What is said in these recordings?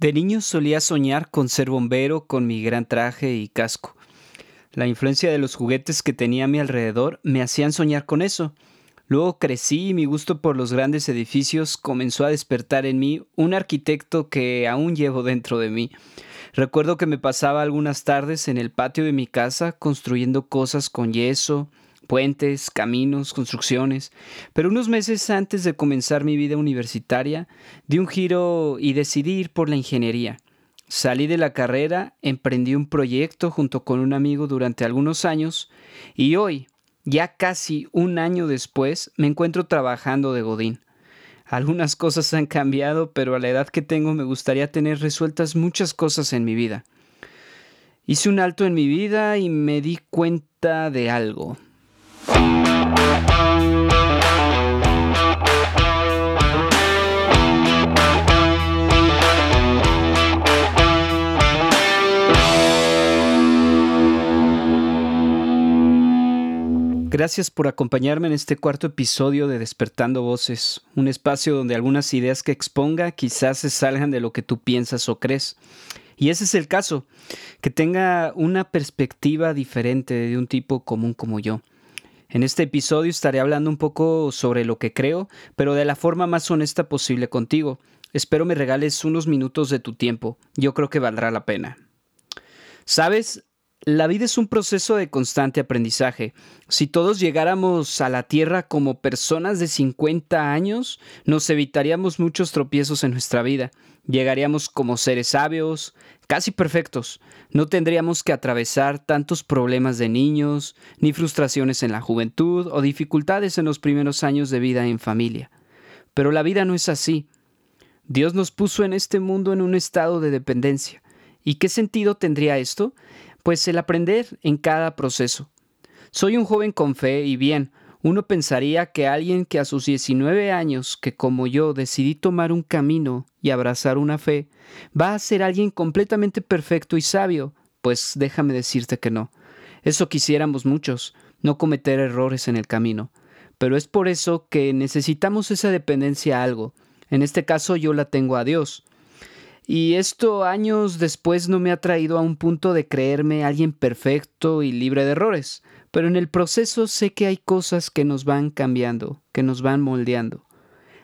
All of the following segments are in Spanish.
De niño solía soñar con ser bombero con mi gran traje y casco. La influencia de los juguetes que tenía a mi alrededor me hacían soñar con eso. Luego crecí y mi gusto por los grandes edificios comenzó a despertar en mí un arquitecto que aún llevo dentro de mí. Recuerdo que me pasaba algunas tardes en el patio de mi casa construyendo cosas con yeso, puentes, caminos, construcciones, pero unos meses antes de comenzar mi vida universitaria, di un giro y decidí ir por la ingeniería. Salí de la carrera, emprendí un proyecto junto con un amigo durante algunos años y hoy, ya casi un año después, me encuentro trabajando de Godín. Algunas cosas han cambiado, pero a la edad que tengo me gustaría tener resueltas muchas cosas en mi vida. Hice un alto en mi vida y me di cuenta de algo. Gracias por acompañarme en este cuarto episodio de Despertando Voces, un espacio donde algunas ideas que exponga quizás se salgan de lo que tú piensas o crees. Y ese es el caso, que tenga una perspectiva diferente de un tipo común como yo. En este episodio estaré hablando un poco sobre lo que creo, pero de la forma más honesta posible contigo. Espero me regales unos minutos de tu tiempo. Yo creo que valdrá la pena. ¿Sabes? La vida es un proceso de constante aprendizaje. Si todos llegáramos a la Tierra como personas de 50 años, nos evitaríamos muchos tropiezos en nuestra vida. Llegaríamos como seres sabios, casi perfectos. No tendríamos que atravesar tantos problemas de niños, ni frustraciones en la juventud o dificultades en los primeros años de vida en familia. Pero la vida no es así. Dios nos puso en este mundo en un estado de dependencia. ¿Y qué sentido tendría esto? Pues el aprender en cada proceso. Soy un joven con fe y bien, uno pensaría que alguien que a sus 19 años, que como yo decidí tomar un camino y abrazar una fe, va a ser alguien completamente perfecto y sabio, pues déjame decirte que no. Eso quisiéramos muchos, no cometer errores en el camino. Pero es por eso que necesitamos esa dependencia a algo. En este caso yo la tengo a Dios. Y esto años después no me ha traído a un punto de creerme alguien perfecto y libre de errores pero en el proceso sé que hay cosas que nos van cambiando, que nos van moldeando.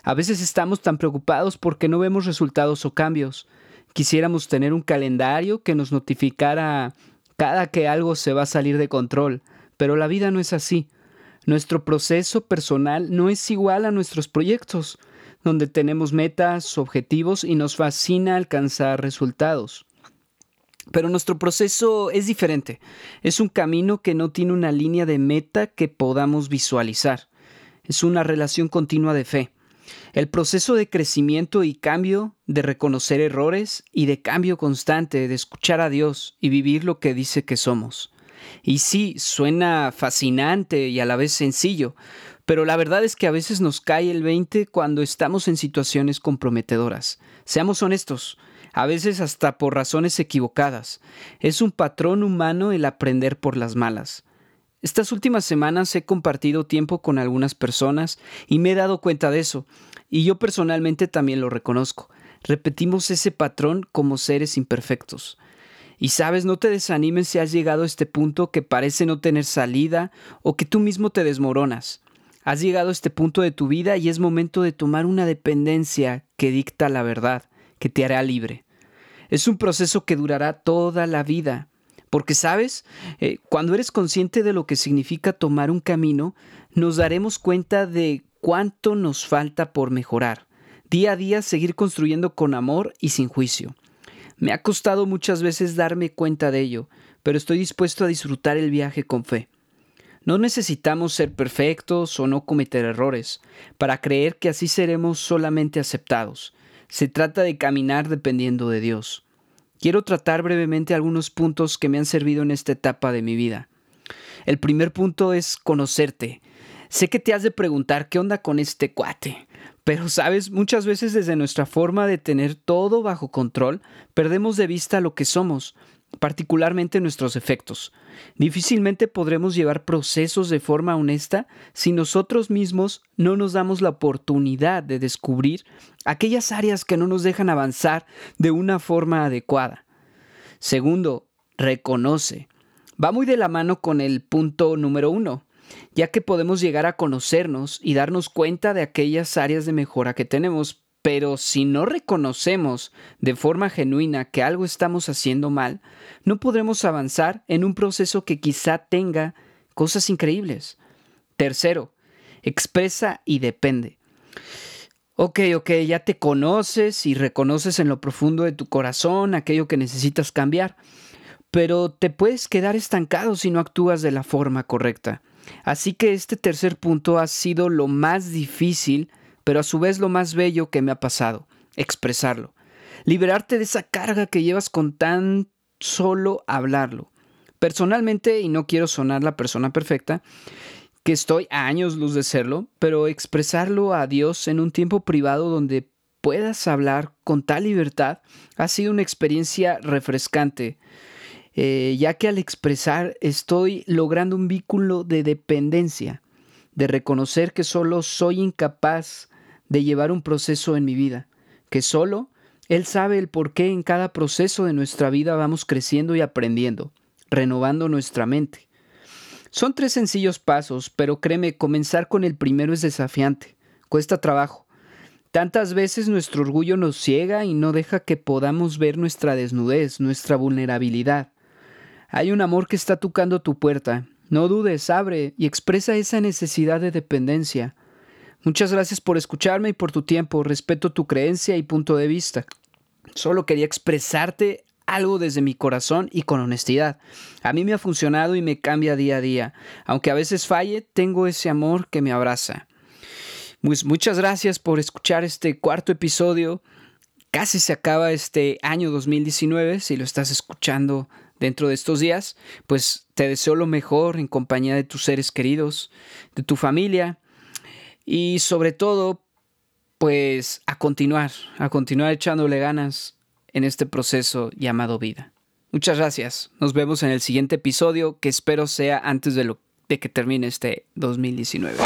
A veces estamos tan preocupados porque no vemos resultados o cambios. Quisiéramos tener un calendario que nos notificara cada que algo se va a salir de control, pero la vida no es así. Nuestro proceso personal no es igual a nuestros proyectos, donde tenemos metas, objetivos y nos fascina alcanzar resultados. Pero nuestro proceso es diferente. Es un camino que no tiene una línea de meta que podamos visualizar. Es una relación continua de fe. El proceso de crecimiento y cambio, de reconocer errores y de cambio constante, de escuchar a Dios y vivir lo que dice que somos. Y sí, suena fascinante y a la vez sencillo, pero la verdad es que a veces nos cae el 20 cuando estamos en situaciones comprometedoras. Seamos honestos, a veces hasta por razones equivocadas. Es un patrón humano el aprender por las malas. Estas últimas semanas he compartido tiempo con algunas personas y me he dado cuenta de eso, y yo personalmente también lo reconozco. Repetimos ese patrón como seres imperfectos. Y sabes, no te desanimes si has llegado a este punto que parece no tener salida o que tú mismo te desmoronas. Has llegado a este punto de tu vida y es momento de tomar una dependencia que dicta la verdad, que te hará libre. Es un proceso que durará toda la vida. Porque, ¿sabes? Eh, cuando eres consciente de lo que significa tomar un camino, nos daremos cuenta de cuánto nos falta por mejorar. Día a día seguir construyendo con amor y sin juicio. Me ha costado muchas veces darme cuenta de ello, pero estoy dispuesto a disfrutar el viaje con fe. No necesitamos ser perfectos o no cometer errores para creer que así seremos solamente aceptados. Se trata de caminar dependiendo de Dios. Quiero tratar brevemente algunos puntos que me han servido en esta etapa de mi vida. El primer punto es conocerte. Sé que te has de preguntar qué onda con este cuate, pero sabes, muchas veces desde nuestra forma de tener todo bajo control, perdemos de vista lo que somos. Particularmente nuestros efectos. Difícilmente podremos llevar procesos de forma honesta si nosotros mismos no nos damos la oportunidad de descubrir aquellas áreas que no nos dejan avanzar de una forma adecuada. Segundo, reconoce. Va muy de la mano con el punto número uno, ya que podemos llegar a conocernos y darnos cuenta de aquellas áreas de mejora que tenemos, pero si no reconocemos de forma genuina que algo estamos haciendo mal, no podremos avanzar en un proceso que quizá tenga cosas increíbles. Tercero, expresa y depende. Ok, ok, ya te conoces y reconoces en lo profundo de tu corazón aquello que necesitas cambiar, pero te puedes quedar estancado si no actúas de la forma correcta. Así que este tercer punto ha sido lo más difícil pero a su vez lo más bello que me ha pasado, expresarlo. Liberarte de esa carga que llevas con tan solo hablarlo. Personalmente, y no quiero sonar la persona perfecta, que estoy a años luz de serlo, pero expresarlo a Dios en un tiempo privado donde puedas hablar con tal libertad ha sido una experiencia refrescante, eh, ya que al expresar estoy logrando un vínculo de dependencia, de reconocer que solo soy incapaz de llevar un proceso en mi vida, que solo Él sabe el por qué en cada proceso de nuestra vida vamos creciendo y aprendiendo, renovando nuestra mente. Son tres sencillos pasos, pero créeme, comenzar con el primero es desafiante, cuesta trabajo. Tantas veces nuestro orgullo nos ciega y no deja que podamos ver nuestra desnudez, nuestra vulnerabilidad. Hay un amor que está tocando tu puerta. No dudes, abre y expresa esa necesidad de dependencia. Muchas gracias por escucharme y por tu tiempo. Respeto tu creencia y punto de vista. Solo quería expresarte algo desde mi corazón y con honestidad. A mí me ha funcionado y me cambia día a día. Aunque a veces falle, tengo ese amor que me abraza. Pues muchas gracias por escuchar este cuarto episodio. Casi se acaba este año 2019. Si lo estás escuchando dentro de estos días, pues te deseo lo mejor en compañía de tus seres queridos, de tu familia y sobre todo, pues a continuar, a continuar echándole ganas en este proceso llamado vida. Muchas gracias. Nos vemos en el siguiente episodio que espero sea antes de, lo, de que termine este 2019.